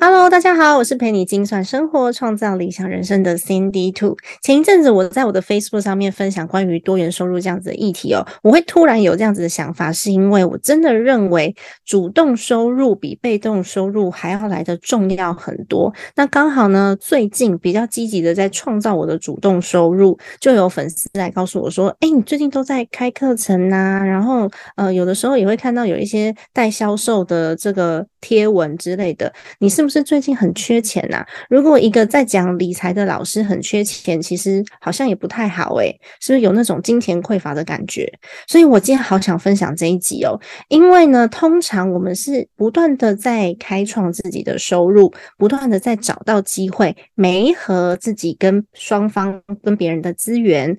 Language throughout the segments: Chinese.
Hello，大家好，我是陪你精算生活、创造理想人生的 Cindy Two。前一阵子我在我的 Facebook 上面分享关于多元收入这样子的议题哦，我会突然有这样子的想法，是因为我真的认为主动收入比被动收入还要来的重要很多。那刚好呢，最近比较积极的在创造我的主动收入，就有粉丝来告诉我说：“哎，你最近都在开课程呐，然后呃，有的时候也会看到有一些带销售的这个贴文之类的，你是不是？”最近很缺钱呐？如果一个在讲理财的老师很缺钱，其实好像也不太好诶，是不是有那种金钱匮乏的感觉？所以我今天好想分享这一集哦，因为呢，通常我们是不断的在开创自己的收入，不断的在找到机会，没和自己跟双方跟别人的资源。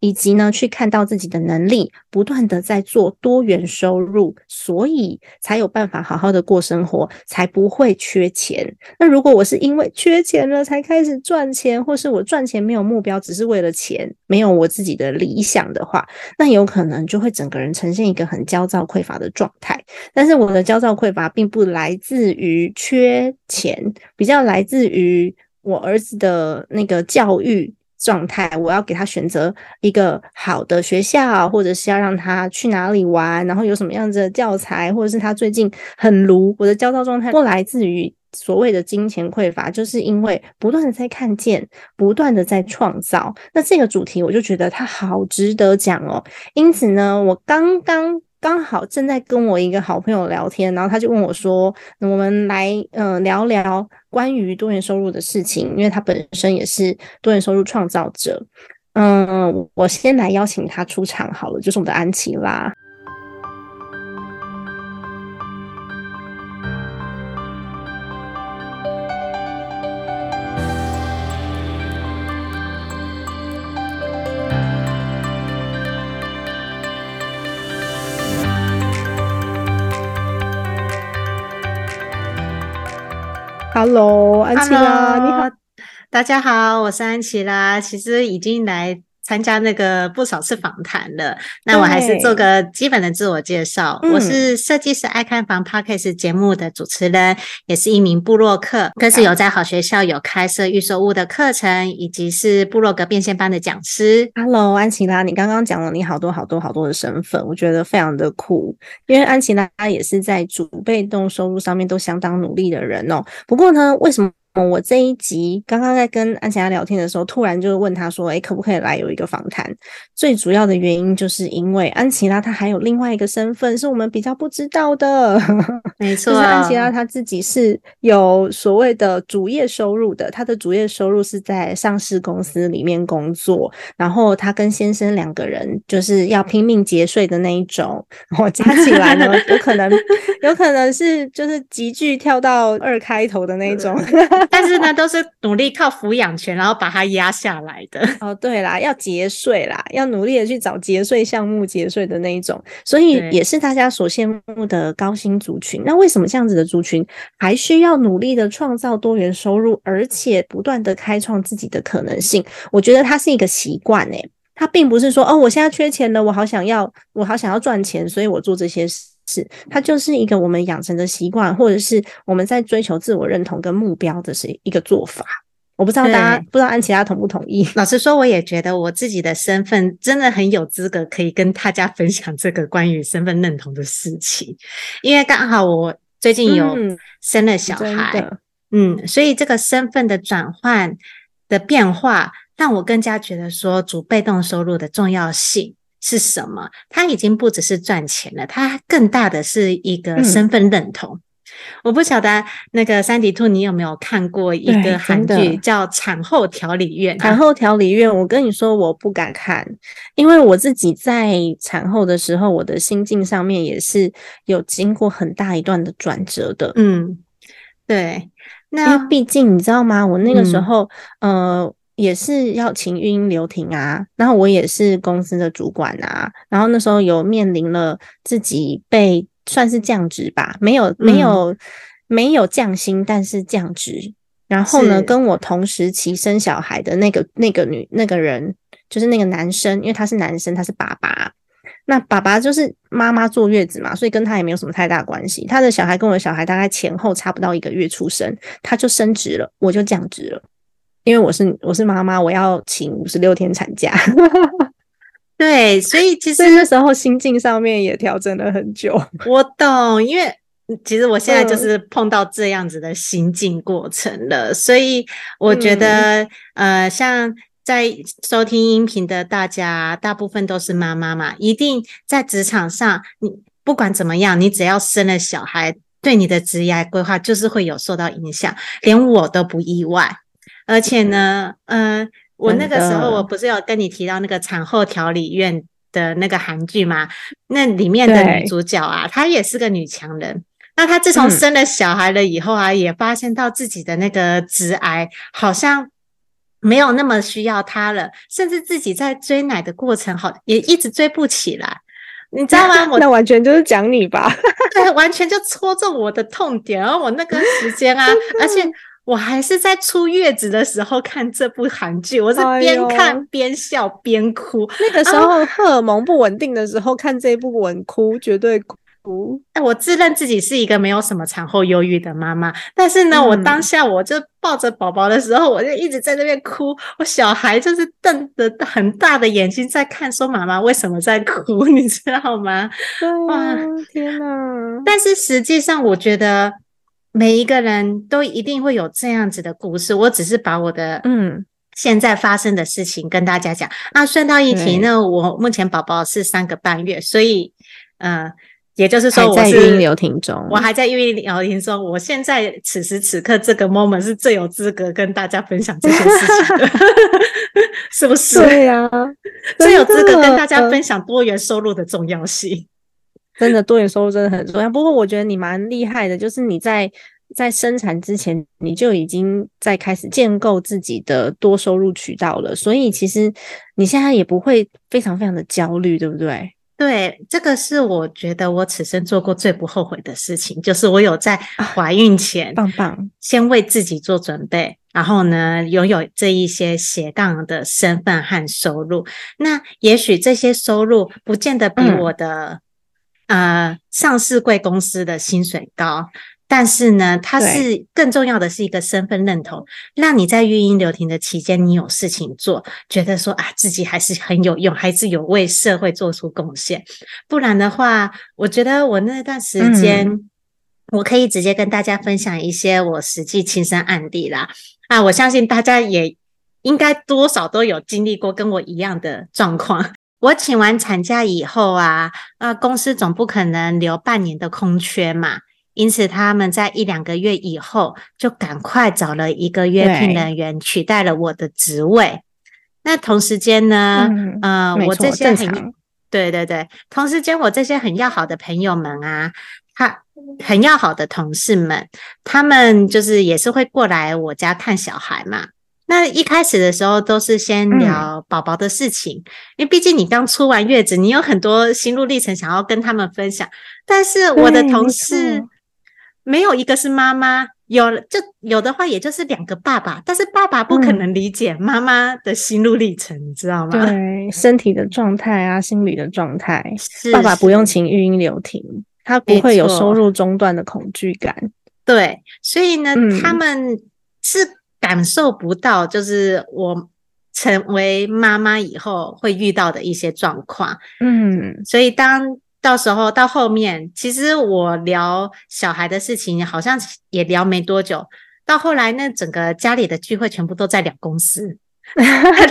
以及呢，去看到自己的能力，不断的在做多元收入，所以才有办法好好的过生活，才不会缺钱。那如果我是因为缺钱了才开始赚钱，或是我赚钱没有目标，只是为了钱，没有我自己的理想的话，那有可能就会整个人呈现一个很焦躁匮乏的状态。但是我的焦躁匮乏并不来自于缺钱，比较来自于我儿子的那个教育。状态，我要给他选择一个好的学校，或者是要让他去哪里玩，然后有什么样子的教材，或者是他最近很炉，我的焦躁状态不来自于所谓的金钱匮乏，就是因为不断的在看见，不断的在创造。那这个主题我就觉得它好值得讲哦。因此呢，我刚刚。刚好正在跟我一个好朋友聊天，然后他就问我说：“我们来嗯聊聊关于多元收入的事情，因为他本身也是多元收入创造者。”嗯，我先来邀请他出场好了，就是我们的安琪拉。Hello，安琪拉，你好，大家好，我是安琪拉。其实已经来参加那个不少次访谈了，那我还是做个基本的自我介绍。我是设计师爱看房 Podcast 节目的主持人，也是一名部落客，更是有在好学校有开设预售屋的课程，以及是部落格变现班的讲师。Hello，安琪拉，你刚刚讲了你好多好多好多的身份，我觉得非常的酷，因为安琪拉也是在主被动收入上面都相当努力的人哦。不过呢，为什么？我这一集刚刚在跟安琪拉聊天的时候，突然就问他说：“哎，可不可以来有一个访谈？”最主要的原因就是因为安琪拉她还有另外一个身份是我们比较不知道的，没错，就是安琪拉她自己是有所谓的主业收入的，她的主业收入是在上市公司里面工作，然后她跟先生两个人就是要拼命节税的那一种，然后加起来呢，有可能有可能是就是急剧跳到二开头的那一种。但是呢，都是努力靠抚养权，然后把它压下来的。哦，对啦，要节税啦，要努力的去找节税项目节税的那一种，所以也是大家所羡慕的高薪族群。那为什么这样子的族群还需要努力的创造多元收入，而且不断的开创自己的可能性？我觉得它是一个习惯诶，它并不是说哦，我现在缺钱了，我好想要，我好想要赚钱，所以我做这些事。是，它就是一个我们养成的习惯，或者是我们在追求自我认同跟目标的是一个做法。我不知道大家不知道安琪拉同不同意？老实说，我也觉得我自己的身份真的很有资格可以跟大家分享这个关于身份认同的事情，因为刚好我最近有生了小孩，嗯，所以这个身份的转换的变化，让我更加觉得说主被动收入的重要性。是什么？它已经不只是赚钱了，它更大的是一个身份认同。我不晓得那个三迪兔，你有没有看过一对个韩剧叫《产后调理院》啊？产后调理院，我跟你说，我不敢看，因为我自己在产后的时候，我的心境上面也是有经过很大一段的转折的。嗯，对，那毕竟你知道吗？我那个时嗯候，呃，也是要请育婴留停啊，然后我也是公司的主管啊，然后那时候有面临了自己被算是降职吧，没有没嗯有、没有降薪，但是降职。然后呢，跟我同时期生小孩的那个那个女那个人，就是那个男生，因为他是男生，他是爸爸。那爸爸就是妈妈坐月子嘛，所以跟他也没有什么太大关系。他的小孩跟我的小孩大概前后差不到一个月出生，他就升职了，我就降职了，因为我是我是妈妈，我要请五十六天产假，对，所以其实那时候心境上面也调整了很久。我懂，因为其实我现在就嗯是碰到这样子的心境过程了，所以我觉嗯得，呃，像在收听音频的大家，大部分都是妈妈嘛，一定在职场上，你不管怎么样，你只要生了小孩，对你的职业规划就是会有受到影响，连我都不意外。而且呢，嗯、我那个时候我不是有跟你提到那个产后调理院的那个韩剧吗？那里面的女主角啊，她也是个女强人。那她自从嗯生了小孩了以后啊，也发现到自己的那个直癌好像没有那么需要她了，甚至自己在追奶的过程好也一直追不起来，你知道吗？我那完全就是讲你吧，对，完全就戳中我的痛点。然后我那个时间啊，而且我还是在出月子的时候看这部韩剧，我是边看边笑边哭。那个时候荷尔蒙不稳定的时候看这一部稳哭，绝对哭。哎，我自认自己是一个没有什么产后忧郁的妈妈，但是呢，我当嗯下我就抱着宝宝的时候，我就一直在那边哭，我小孩就是瞪着很大的眼睛在看，说妈妈为什么在哭，你知道吗？对哇啊，天哪！但是实际上，我觉得每一个人都一定会有这样子的故事，我只是把我的嗯，现在发生的事情跟大家讲。那顺道一提对呢，我目前宝宝是三个半月，所以呃，也就是说我是在孕流停中，我还在孕流停中。我现在此时此刻这个 moment 是最有资格跟大家分享这件事情的，是不是？对呀、最有资格跟大家分享多元收入的重要性。真的多元收入真的很重要。不过我觉得你蛮厉害的，就是你在在生产之前你就已经在开始建构自己的多收入渠道了，所以其实你现在也不会非常非常的焦虑，对不对？对，这个是我觉得我此生做过最不后悔的事情，就是我有在怀孕前棒棒，先为自己做准备，然后呢，拥有这一些斜杠的身份和收入。那也许这些收入不见得比嗯我的、呃上市贵公司的薪水高。但是呢，它是更重要的是一个身份认同，让你在育婴留停的期间，你有事情做，觉得说啊自己还是很有用，还是有为社会做出贡献。不然的话，我觉得我那段时间，我可以直接跟大家分享一些我实际亲身案例啦。啊，我相信大家也应该多少都有经历过跟我一样的状况。我请完产假以后啊，啊，公司总不可能留半年的空缺嘛。因此，他们在一两个月以后就赶快找了一个约聘人员取代了我的职位。那同时间呢，嗯呃，我这些很对对对，同时间我这些很要好的朋友们啊，他很要好的同事们，他们就是也是会过来我家看小孩嘛。那一开始的时候都是先嗯。聊宝宝的事情，因为毕竟你刚出完月子，你有很多心路历程想要跟他们分享。但是我的同事没有一个是妈妈，有就有的话，也就是两个爸爸，但是爸爸不可嗯。能理解妈妈的心路历程，你知道吗？对？身体的状态啊，心理的状态，是爸爸不用。是请育婴留停，他不会有收入中断的恐惧感。对，所以呢，嗯。他们是感受不到，就是我成为妈妈以后会遇到的一些状况。嗯，所以当到时候到后面，其实我聊小孩的事情，好像也聊没多久。到后来，那整个家里的聚会全部都在聊公司，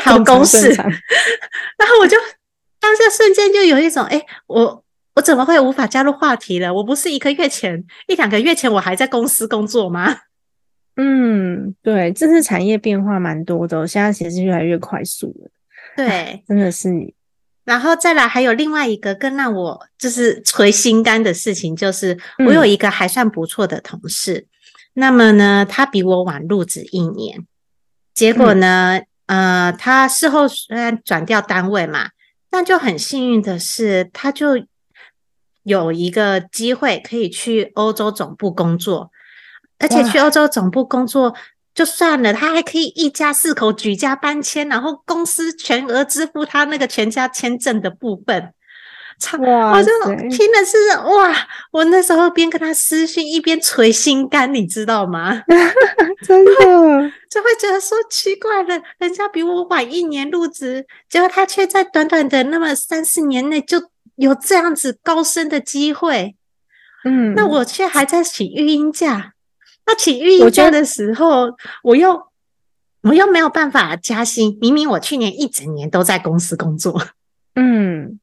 聊公事，然后我就当下瞬间就有一种，哎，我我怎么会无法加入话题了？我不是一个月前、一两个月前我还在公司工作吗？嗯，对，这次产业变化蛮多的，现在其实越来越快速了。对，真的是。然后再来，还有另外一个更让我就是捶心肝的事情，就是我有一个还算不错的同事，那么呢，他比我晚入职一年，结果呢，呃，他事后虽然转调单位嘛，但就很幸运的是，他就有一个机会可以去欧洲总部工作，而且去欧洲总部工作。就算了，他还可以一家四口举家搬迁，然后公司全额支付他那个全家签证的部分。哇！我就听的是哇，我那时候边跟他私讯一边捶心肝，你知道吗？真的 就会觉得说奇怪了，人家比我晚一年入职，结果他却在短短的那么三四年内就有这样子高升的机会。嗯，那我却还在请育婴假。那请育婴假的时候，我又我又没有办法加薪。明明我去年一整年都在公司工作，嗯，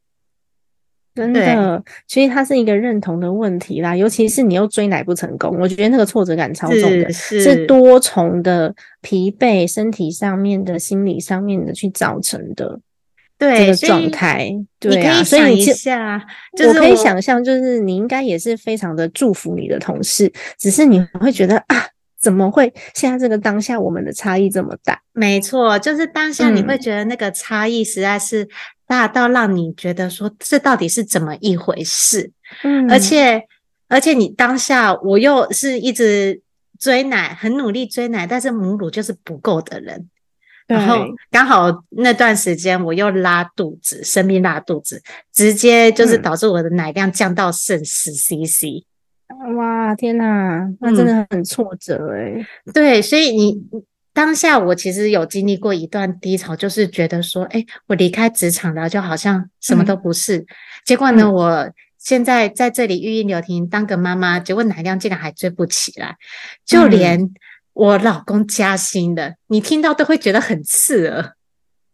真的，所以它是一个认同的问题啦。尤其是你又追奶不成功，我觉得那个挫折感超重的，是多重的疲惫，身体上面的、心理上面的去造成的。这个状态，对啊，所以一下，我可以想象，就是你应该也是非常的祝福你的同事，只是你会觉得啊，怎么会现在这个当下我们的差异这么大？没错，就是当下你会觉得那个差异实在是大到让你觉得说这到底是怎么一回事？嗯，而且而且你当下我又是一直追奶，很努力追奶，但是母乳就是不够的人。然后刚好那段时间我又拉肚子，生病拉肚子，直接就是导致我的奶量降到剩十 CC。哇，天哪，那真的很挫折哎。对，所以你当下我其实有经历过一段低潮，就是觉得说，哎，我离开职场了，就好像什么都不是。结果呢，我现在在这里育婴留停当个妈妈，结果奶量竟然还追不起来，就连。我老公加薪的，你听到都会觉得很刺耳。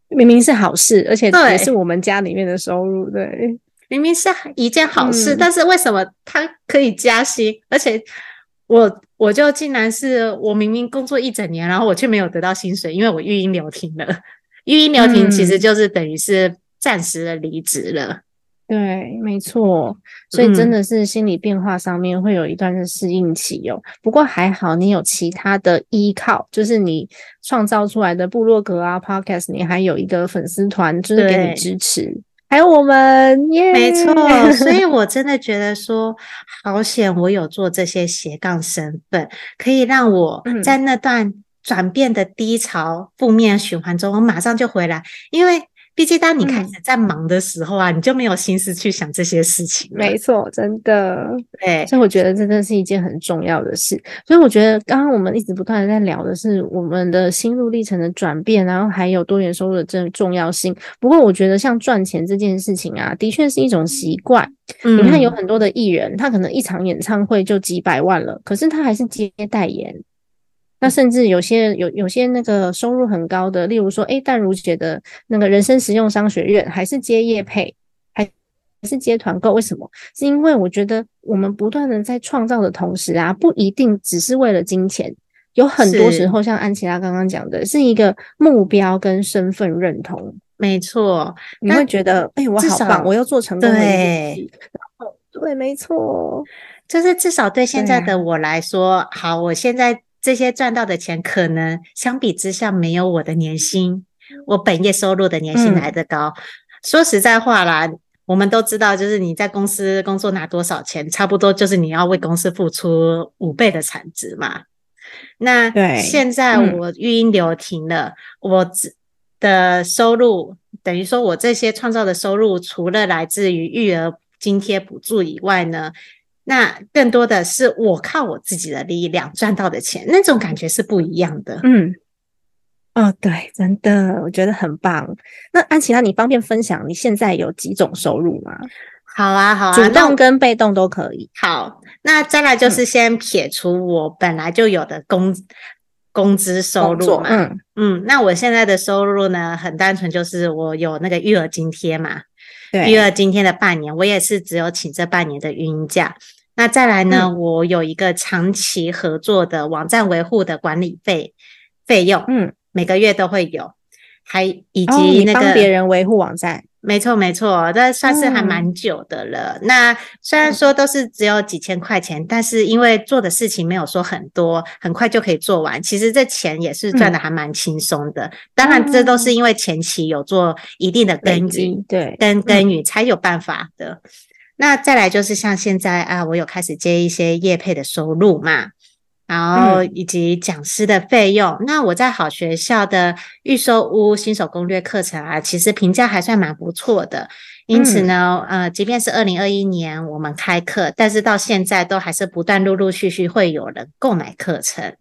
明明是好事，而且也是我们家里面的收入，对，明明是一件好事，但是为什么他可以加薪？而且我我就竟然是我明明工作一整年，然后我却没有得到薪水，因为我育婴留停了。育婴留停其实就是等于是暂时的离职了。对，没错，所以真的是心理变化上面会有一段的适应期哦。不过还好，你有其他的依靠，就是你创造出来的部落格啊、Podcast，你还有一个粉丝团，就是给你支持，还有我们，耶，没错。所以 我真的觉得说，好险，我有做这些斜杠身份，可以让我在那段转变的低潮、负面循环中，我马上就回来，因为。毕竟，当你开始在忙的时候啊，你就没有心思去想这些事情。没错，真的。对，所以我觉得真的是一件很重要的事。所以我觉得，刚刚我们一直不断的在聊的是我们的心路历程的转变，然后还有多元收入的这重要性。不过，我觉得像赚钱这件事情啊，的确是一种习惯。你看，有很多的艺人，他可能一场演唱会就几百万了，可是他还是接代言。那甚至有些有有些那个收入很高的，例如说，哎，淡如姐的那个人生实用商学院，还是接业配，还是接团购？为什么？是因为我觉得我们不断的在创造的同时啊，不一定只是为了金钱，有很多时候像安琪拉刚刚讲的，是一个目标跟身份认同。没错，你会觉得，哎，我好棒，我要做成功了对，对，没错，就是至少对现在的我来说，好，我现在。这些赚到的钱，可能相比之下没有我的年薪，我本业收入的年薪来得高。说实在话啦，我们都知道，就是你在公司工作拿多少钱，差不多就是你要为公司付出五倍的产值嘛。那现在我育婴留停了，我的收入等于说我这些创造的收入，除了来自于育儿津贴补助以外呢？那更多的是我靠我自己的力量赚到的钱，那种感觉是不一样的。嗯，哦，对，真的，我觉得很棒。那安琪拉，你方便分享你现在有几种收入吗？好啊，好啊，主动跟被动都可以。好，那再来就是先撇除我本来就有的工工资收入嘛。嗯嗯，那我现在的收入呢，很单纯，就是我有那个育儿津贴嘛。育儿津贴的半年，我也是只有请这半年的孕假。那再来呢，我有一个长期合作的网站维护的管理费费用，嗯，每个月都会有，还以及那个别人维护网站。没错，没错，这算是还蛮久的了。那虽然说都是只有几千块钱，但是因为做的事情没有说很多，很快就可以做完。其实这钱也是赚的还蛮轻松的。当然，这都是因为前期有做一定的耕耘，对，跟耕耘才有办法的。那再来就是像现在啊，我有开始接一些业配的收入嘛。然后以及讲师的费用，那我在好学校的预售屋新手攻略课程啊，其实评价还算蛮不错的。因此呢，呃，即便是二零二一年我们开课，但是到现在都还是不断陆陆续续会有人购买课程。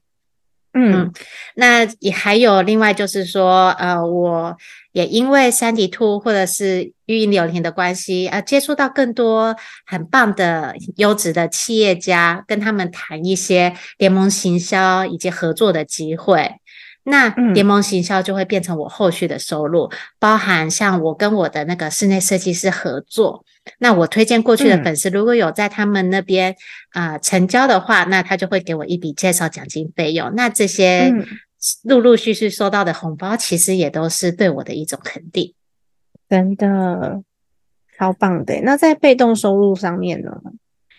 嗯，那也还有另外就是说，呃，我也因为三 D 兔或者是育婴流田的关系，呃，接触到更多很棒的优质的企业家，跟他们谈一些联盟行销以及合作的机会。那联盟行销就会变成我后续的收入，包含像我跟我的那个室内设计师合作。那我推荐过去的粉丝，如果有在他们那边啊成交的话，那他就会给我一笔介绍奖金费用。那这些陆陆续续收到的红包，其实也都是对我的一种肯定。真的，超棒的。那在被动收入上面呢？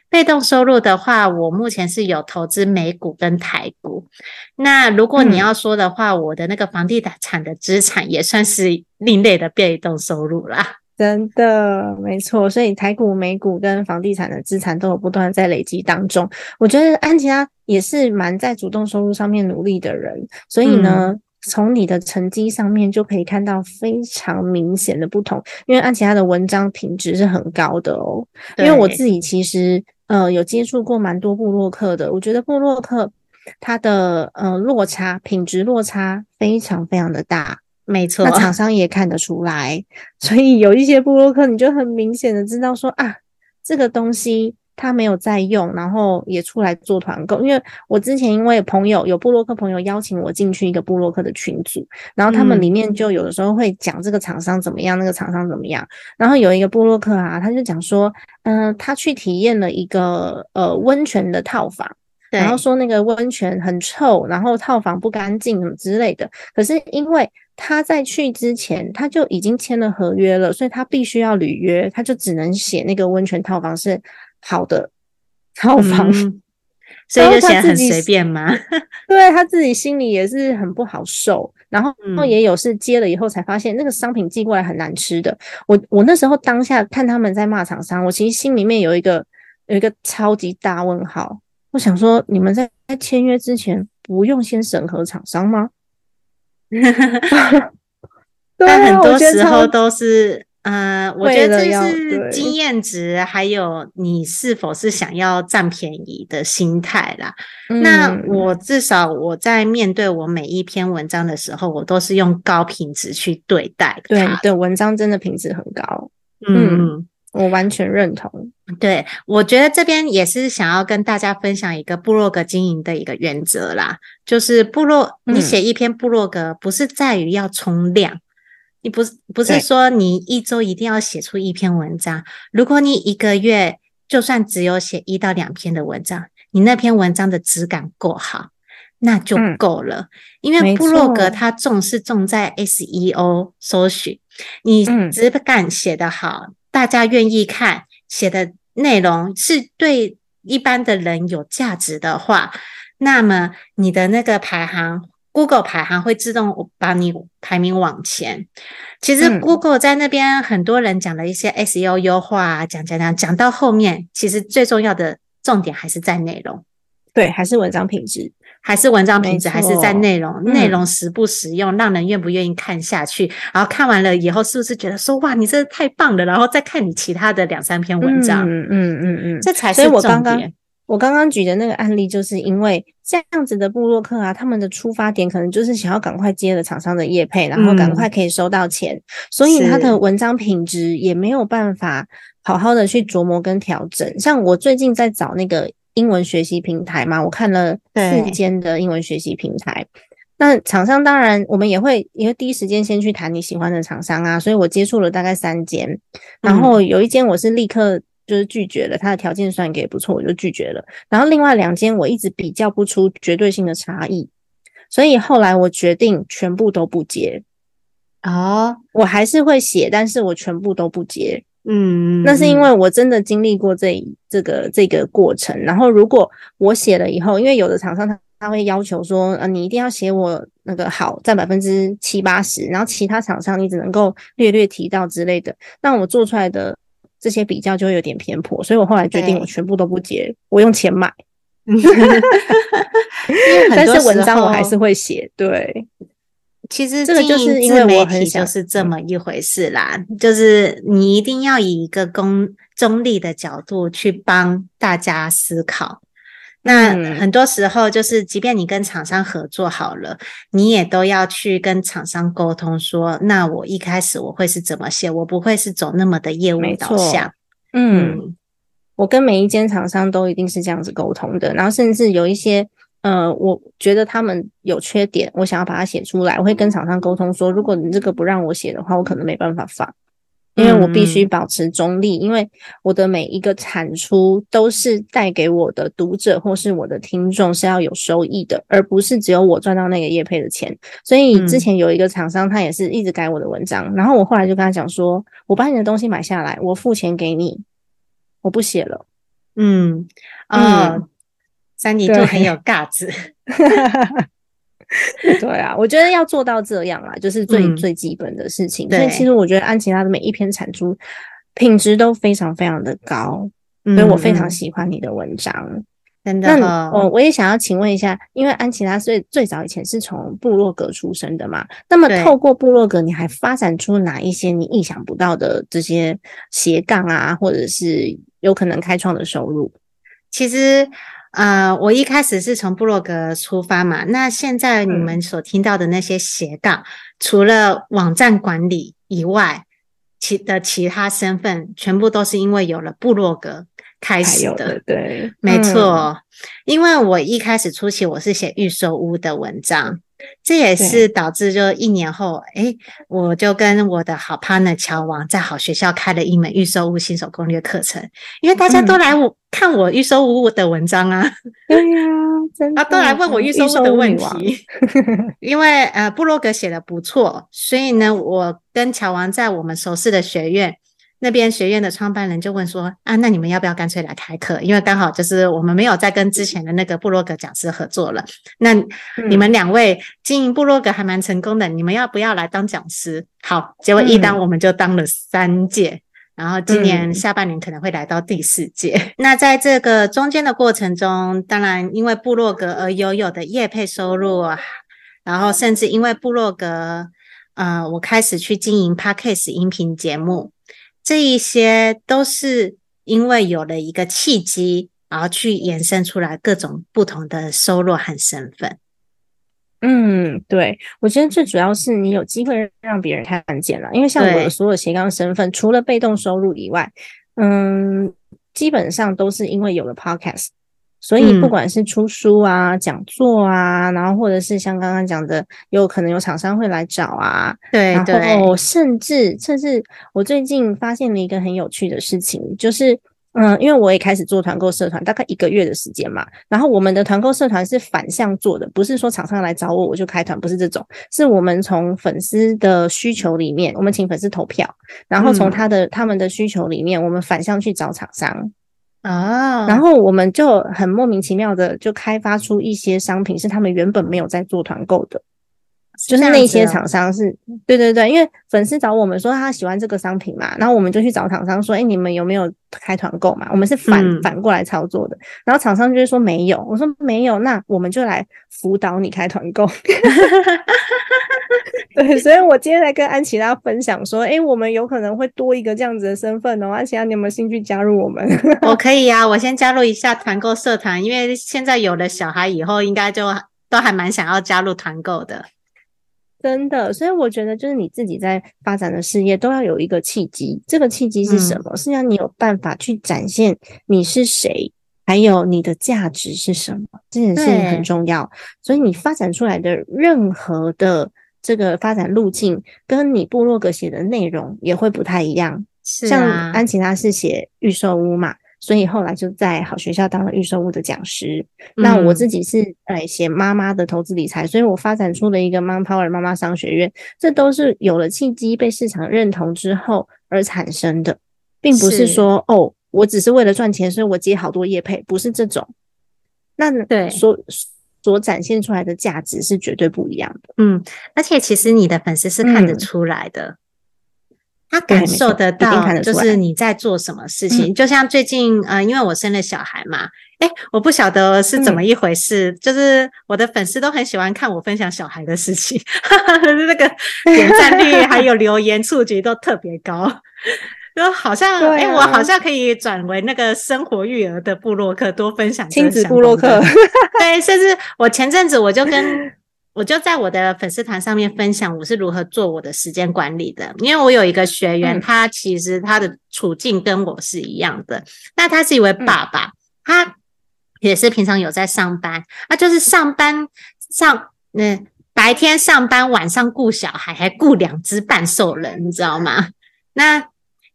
被动收入的话，我目前是有投资美股跟台股。那如果你要说的话，我的那个房地产的资产也算是另类的被动收入啦。真的没错，所以台股、美股跟房地产的资产都有不断在累积当中。我觉得安琪拉也是蛮在主动收入上面努力的人，所以呢，从你的成绩上面就可以看到非常明显的不同。因为安琪拉的文章品质是很高的哦。因为我自己其实呃有接触过蛮多布洛克的，我觉得布洛克它的呃落差品质落差非常非常的大。没错，那厂商也看得出来，所以有一些布洛克你就很明显的知道说啊，这个东西他没有在用，然后也出来做团购。因为我之前因为朋友有布洛克朋友邀请我进去一个布洛克的群组，然后他们里面就有的时候会讲这个厂商怎么样，那个厂商怎么样。然后有一个布洛克啊，他就讲说，嗯，他去体验了一个呃温泉的套房。然后说那个温泉很臭，然后套房不干净什么之类的。可是因为他在去之前他就已经签了合约了，所以他必须要履约，他就只能写那个温泉套房是好的 套房，所以就写很随便吗？对他自己心里也是很不好受。然后也有是接了以后才发现那个商品寄过来很难吃的。我我那时候当下看他们在骂厂商，我其实心里面有一个有一个超级大问号。我想说，你们在在签约之前不用先审核厂商吗？但很多时候都是，呃，我觉得这是经验值，还有你是否是想要占便宜的心态啦。那我至少我在面对我每一篇文章的时候，我都是用高品质去对待。对对，文章真的品质很高。嗯。我完全认同，对我觉得这边也是想要跟大家分享一个部落格经营的一个原则啦，就是部落你写一篇部落格，不是在于要冲量，你不是不是说你一周一定要写出一篇文章，如果你一个月就算只有写一到两篇的文章，你那篇文章的质感够好，那就够了，因为部落格它重是重在 SEO 搜寻，你只敢写得好。大家愿意看写的内容是对一般的人有价值的话，那么你的那个排行，Google 排行会自动把你排名往前。其实 Google 在那边很多人讲了一些 SEO 优化，讲讲讲讲到后面，其实最重要的重点还是在内容，对，还是文章品质。还是文章品质，还是在内容，内容实不实用，让人愿不愿意看下去？然后看完了以后，是不是觉得说哇，你这太棒了？然后再看你其他的两三篇文章，嗯嗯嗯嗯，这才是重点。我刚刚举的那个案例，就是因为这样子的布洛克啊，他们的出发点可能就是想要赶快接了厂商的业配，然后赶快可以收到钱，所以他的文章品质也没有办法好好的去琢磨跟调整。像我最近在找那个。英文学习平台嘛，我看了四间的英文学习平台，那厂商当然我们也会也会第一时间先去谈你喜欢的厂商啊，所以我接触了大概三间，然后有一间我是立刻就是拒绝了，他的条件算给不错，我就拒绝了。然后另外两间我一直比较不出绝对性的差异，所以后来我决定全部都不接。哦，我还是会写，但是我全部都不接。嗯，那是因为我真的经历过这这个这个过程。然后如果我写了以后，因为有的厂商他他会要求说，呃，你一定要写我那个好占百分之七八十，然后其他厂商你只能够略略提到之类的，那我做出来的这些比较就会有点偏颇，所以我后来决定我全部都不接，我用钱买。但是文章我还是会写，对。其实这个就是因为我很想就是这么一回事啦，就是你一定要以一个公中立的角度去帮大家思考。那很多时候就是，即便你跟厂商合作好了，你也都要去跟厂商沟通说，那我一开始我会是怎么写，我不会是走那么的业务导向。嗯，我跟每一间厂商都一定是这样子沟通的，然后甚至有一些。呃，我觉得他们有缺点，我想要把它写出来。我会跟厂商沟通说，如果你这个不让我写的话，我可能没办法放，因为我必须保持中立，因为我的每一个产出都是带给我的读者或是我的听众是要有收益的，而不是只有我赚到那个业配的钱。所以之前有一个厂商，他也是一直改我的文章，然后我后来就跟他讲说，我把你的东西买下来，我付钱给你，我不写了。嗯啊。三尼兔很有架子，对啊，我觉得要做到这样啊，就是最最基本的事情。所以其实我觉得安琪拉的每一篇产出品质都非常非常的高，所以我非常喜欢你的文章。真的，那我我也想要请问一下，因为安琪拉最最早以前是从部落格出身的嘛，那么透过部落格，你还发展出哪一些你意想不到的这些斜杠啊，或者是有可能开创的收入？其实。呃，我一开始是从部落格出发嘛，那现在你们所听到的那些斜杠，除了网站管理以外，其的其他身份，全部都是因为有了部落格开始的。对，没错，因为我一开始初期我是写预售屋的文章。这也是导致，就一年后，哎，我就跟我的好 partner 乔王在好学校开了一门预售屋新手攻略课程，因为大家都来我看我预售屋的文章啊，对呀，啊，都来问我预售屋的问题，因为呃，布洛格写的不错，所以呢，我跟乔王在我们熟识的学院。那边学院的创办人就问说：“啊，那你们要不要干脆来开课？因为刚好就是我们没有再跟之前的那个布洛格讲师合作了。那你们两位经营布洛格还蛮成功的，你们要不要来当讲师？好，结果一当我们就当了三届，然后今年下半年可能会来到第四届。那在这个中间的过程中，当然因为部落格而拥有的业配收入，然后甚至因为部落格，呃，我开始去经营 Podcast 音频节目。”这一些都是因为有了一个契机，然后去延伸出来各种不同的收入和身份。嗯，对，我觉得最主要是你有机会让别人看见了，因为像我的所有斜杠身份，除了被动收入以外，嗯，基本上都是因为有了 podcast。所以，不管是出书啊、讲座啊，然后或者是像刚刚讲的，有可能有厂商会来找啊，对，然后甚至甚至，我最近发现了一个很有趣的事情，就是，嗯，因为我也开始做团购社团，大概一个月的时间嘛，然后我们的团购社团是反向做的，不是说厂商来找我我就开团，不是这种，是我们从粉丝的需求里面，我们请粉丝投票，然后从他的他们的需求里面，我们反向去找厂商。啊，然后我们就很莫名其妙的就开发出一些商品，是他们原本没有在做团购的，就是那些厂商是，对对对，因为粉丝找我们说他喜欢这个商品嘛，然后我们就去找厂商说，哎，你们有没有开团购嘛？我们是反反过来操作的，然后厂商就说没有，我说没有，那我们就来辅导你开团购。对，所以我今天来跟安琪拉分享说，哎，我们有可能会多一个这样子的身份哦。安琪拉，你有没有兴趣加入我们？我可以呀，我先加入一下团购社团，因为现在有了小孩以后，应该就都还蛮想要加入团购的。真的，所以我觉得就是你自己在发展的事业都要有一个契机，这个契机是什么？是让你有办法去展现你是谁。还有你的价值是什么，这件事情很重要。所以你发展出来的任何的这个发展路径，跟你部落格写的内容也会不太一样。像安琪拉是写预售屋嘛，所以后来就在好学校当了预售屋的讲师。那我自己是呃写妈妈的投资理财，所以我发展出了一个 Mom Power 妈妈商学院，这都是有了契机被市场认同之后而产生的，并不是说哦。我只是为了赚钱，所以我接好多业配，不是这种。那对所所展现出来的价值是绝对不一样的。嗯，而且其实你的粉丝是看得出来的，他感受得到，就是你在做什么事情。就像最近，呃，因为我生了小孩嘛，哎，我不晓得是怎么一回事，就是我的粉丝都很喜欢看我分享小孩的事情，那个点赞率 还有留言触及都特别高。就好像，哎，我好像可以转为那个生活育儿的部落客，多分享亲子部落客。对，甚至我前阵子我就跟我就在我的粉丝团上面分享我是如何做我的时间管理的，因为我有一个学员，他其实他的处境跟我是一样的，那他是一位爸爸，他也是平常有在上班，他就是上班上，嗯，白天上班，晚上顾小孩，还顾两只半兽人，你知道吗？那。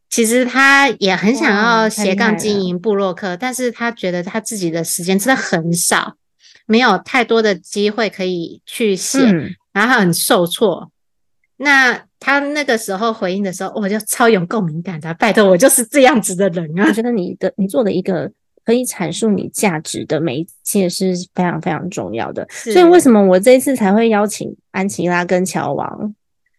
其实他也很想要斜杠经营部落客，但是他觉得他自己的时间真的很少，没有太多的机会可以去写，然后他很受挫。那他那个时候回应的时候，我就超有共鸣感的，拜托我就是这样子的人啊！我觉得你的你做的一个可以阐述你价值的媒介是非常非常重要的，所以为什么我这一次才会邀请安琪拉跟乔王？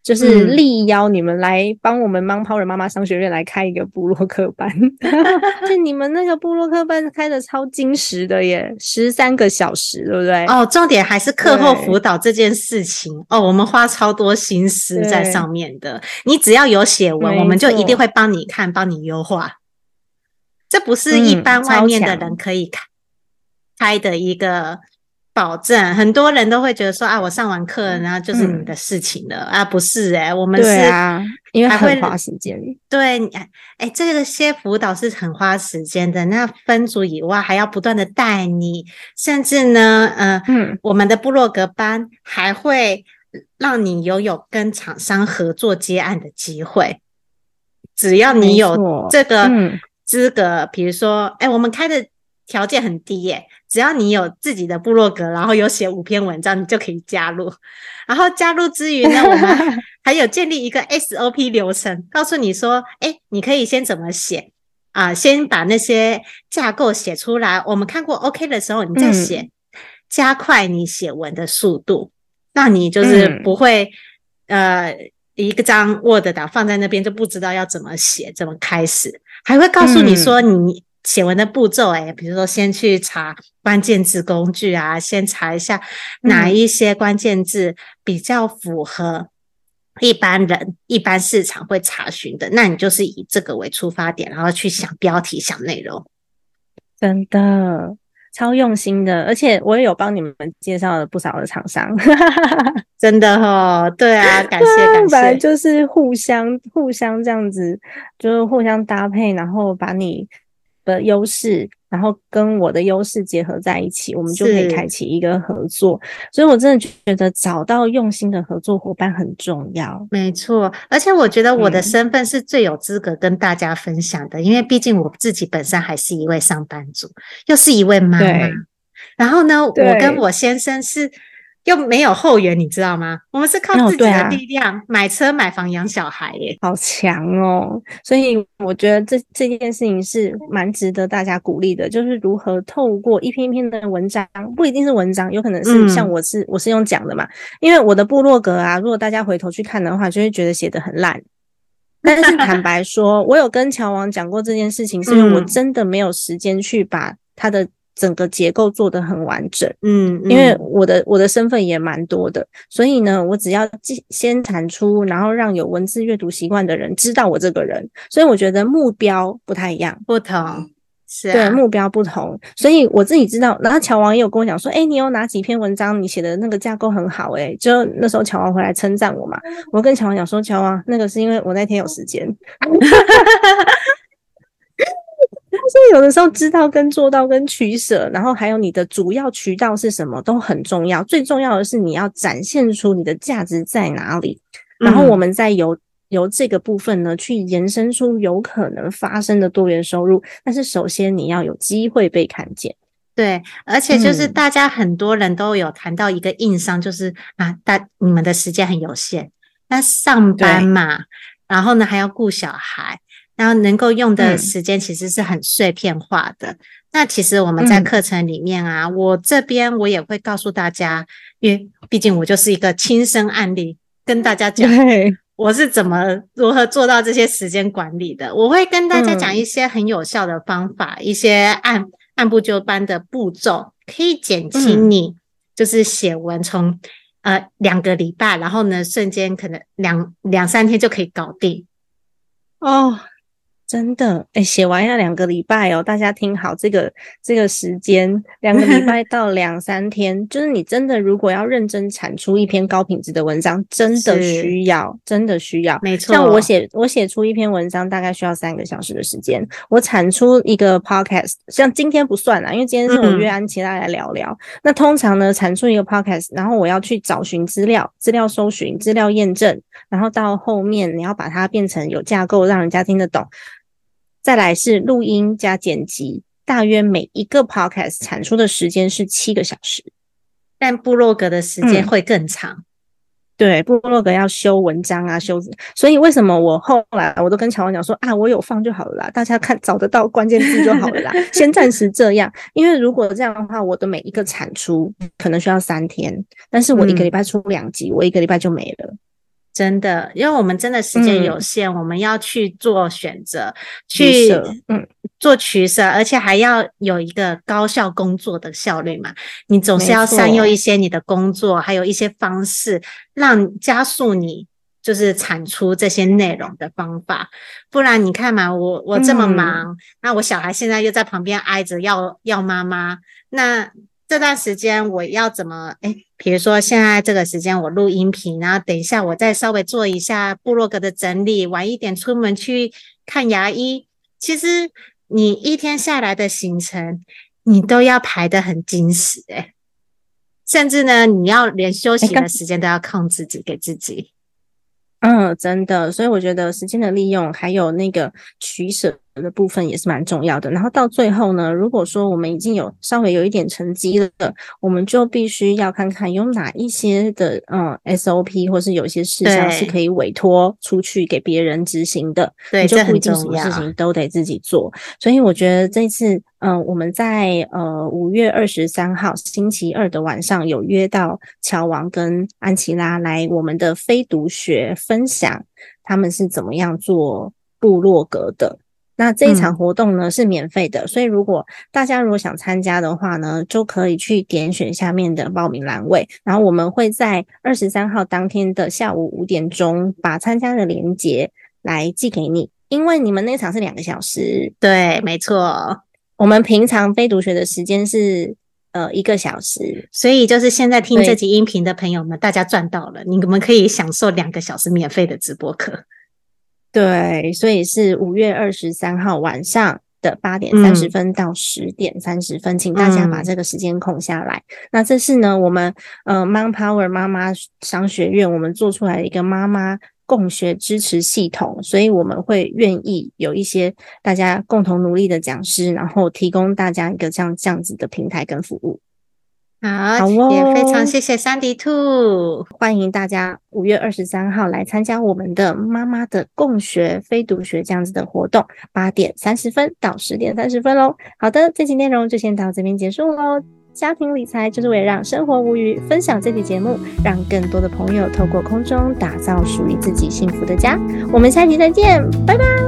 就是力邀你们来帮我们 Mom Power 妈妈商学院来开一个布洛克班，就你们那个布洛克班开的超精实的耶，十三个小时，对不对？哦，重点还是课后辅导这件事情哦，我们花超多心思在上面的。你只要有写文，我们就一定会帮你看，帮你优化。这不是一般外面的人可以开开的一个。保证很多人都会觉得说啊，我上完课然后就是你的事情了啊，不是哎，我们是啊，因为会花时间。对，哎，这个些辅导是很花时间的。那分组以外，还要不断的带你，甚至呢，嗯嗯，我们的部落格班还会让你拥有跟厂商合作接案的机会。只要你有这个资格，比如说，哎，我们开的条件很低耶。只要你有自己的部落格，然后有写五篇文章，你就可以加入。然后加入之余呢，我们 还有建立一个 SOP 流程，告诉你说，哎，你可以先怎么写啊？先把那些架构写出来，我们看过 OK 的时候，你再写，加快你写文的速度，那你就是不会呃一个张 Word 档放在那边就不知道要怎么写，怎么开始，还会告诉你说你。写文的步骤，哎，比如说先去查关键字工具啊，先查一下哪一些关键字比较符合一般人、一般市场会查询的，那你就是以这个为出发点，然后去想标题、想内容。真的超用心的，而且我也有帮你们介绍了不少的厂商，真的哈，对啊，感谢感 谢，就是互相互相这样子，就是互相搭配，然后把你。的优势，然后跟我的优势结合在一起，我们就可以开启一个合作。所以我真的觉得找到用心的合作伙伴很重要。没错，而且我觉得我的身份是最有资格跟大家分享的，因为毕竟我自己本身还是一位上班族，又是一位妈妈。然后呢，我跟我先生是。又没有后援，你知道吗？我们是靠自己的力量买车、买房、养小孩耶，好强哦！所以我觉得这这件事情是蛮值得大家鼓励的，就是如何透过一篇一篇的文章，不一定是文章，有可能是像我是我是用讲的嘛。因为我的部落格啊，如果大家回头去看的话，就会觉得写的很烂。但是坦白说，我有跟乔王讲过这件事情，是因为我真的没有时间去把他的。整个结构做得很完整，嗯，因为我的我的身份也蛮多的，所以呢，我只要先产出，然后让有文字阅读习惯的人知道我这个人，所以我觉得目标不太一样，不同，是对目标不同，所以我自己知道。然后乔王也有跟我讲说，哎，你有哪几篇文章，你写的那个架构很好，哎，就那时候乔王回来称赞我嘛，我跟乔王讲说，乔王那个是因为我那天有时间。所以有的时候知道跟做到跟取舍，然后还有你的主要渠道是什么都很重要。最重要的是你要展现出你的价值在哪里，然后我们再由由这个部分呢去延伸出有可能发生的多元收入。但是首先你要有机会被看见。对，而且就是大家很多人都有谈到一个硬伤，就是啊，大你们的时间很有限，那上班嘛，然后呢还要顾小孩，然后能够用的时间其实是很碎片化的。那其实我们在课程里面啊，我这边我也会告诉大家，因为毕竟我就是一个亲身案例，跟大家讲我是怎么如何做到这些时间管理的。我会跟大家讲一些很有效的方法，一些按。按部就班的步骤可以减轻你就是写文从呃两个礼拜，然后呢瞬间可能两两三天就可以搞定哦。真的，哎，写完要两个礼拜哦，大家听好这个这个时间，两个礼拜到 两三天，就是你真的如果要认真产出一篇高品质的文章，真的需要，真的需要，没错。像我写我写出一篇文章，大概需要三个小时的时间。我产出一个 podcast，像今天不算啦，因为今天是我约安琪拉来聊聊。那通常呢，产出一个 podcast，然后我要去找寻资料、资料搜寻、资料验证，然后到后面你要把它变成有架构，让人家听得懂。再来是录音加剪辑，大约每一个 podcast 产出的时间是七个小时，但部落格的时间会更长。对，部落格要修文章啊，修，所以为什么我后来我都跟乔王讲说啊，我有放就好了啦，大家看找得到关键字就好了啦，先暂时这样，因为如果这样的话，我的每一个产出可能需要三天，但是我一个礼拜出两集，我一个礼拜就没了。真的，因为我们真的时间有限，我们要去做选择，去嗯做取舍，而且还要有一个高效工作的效率嘛。你总是要善用一些你的工作，还有一些方式，让加速你就是产出这些内容的方法。不然你看嘛，我我这么忙，那我小孩现在又在旁边挨着要要妈妈，那。这段时间我要怎么？哎，比如说现在这个时间我录音频，然后等一下我再稍微做一下部落格的整理，晚一点出门去看牙医。其实你一天下来的行程，你都要排得很精实，哎，甚至呢，你要连休息的时间都要控制自己给自己。嗯，真的，所以我觉得时间的利用还有那个取舍。的部分也是蛮重要的。然后到最后呢，如果说我们已经有稍微有一点成绩了，我们就必须要看看有哪一些的嗯 SOP，或是有些事项是可以委托出去给别人执行的。对，就不一定什么事情都得自己做。所以我觉得这次嗯，我们在呃五月二十三号星期二的晚上有约到乔王跟安琪拉来我们的非读学分享，他们是怎么样做部落格的。那这一场活动呢是免费的，所以如果大家如果想参加的话呢，就可以去点选下面的报名栏位，然后我们会在二十三号当天的下午五点钟把参加的链接来寄给你，因为你们那场是两个小时，对，没错，我们平常非读学的时间是呃一个小时，所以就是现在听这集音频的朋友们，大家赚到了，你们可以享受两个小时免费的直播课。对，所以是五月二十三号晚上的八点三十分到十点三十分，请大家把这个时间空下来。那这是呢，我们呃 Man Power 妈妈商学院我们做出来的一个妈妈共学支持系统，所以我们会愿意有一些大家共同努力的讲师，然后提供大家一个这样这样子的平台跟服务。好，也非常谢谢三迪兔，欢迎大家五月二十三号来参加我们的妈妈的共学非读学这样子的活动，八点三十分到十点三十分喽。好的，这期内容就先到这边结束喽。家庭理财就是为了让生活无虞，分享这期节目，让更多的朋友透过空中打造属于自己幸福的家。我们下期再见，拜拜。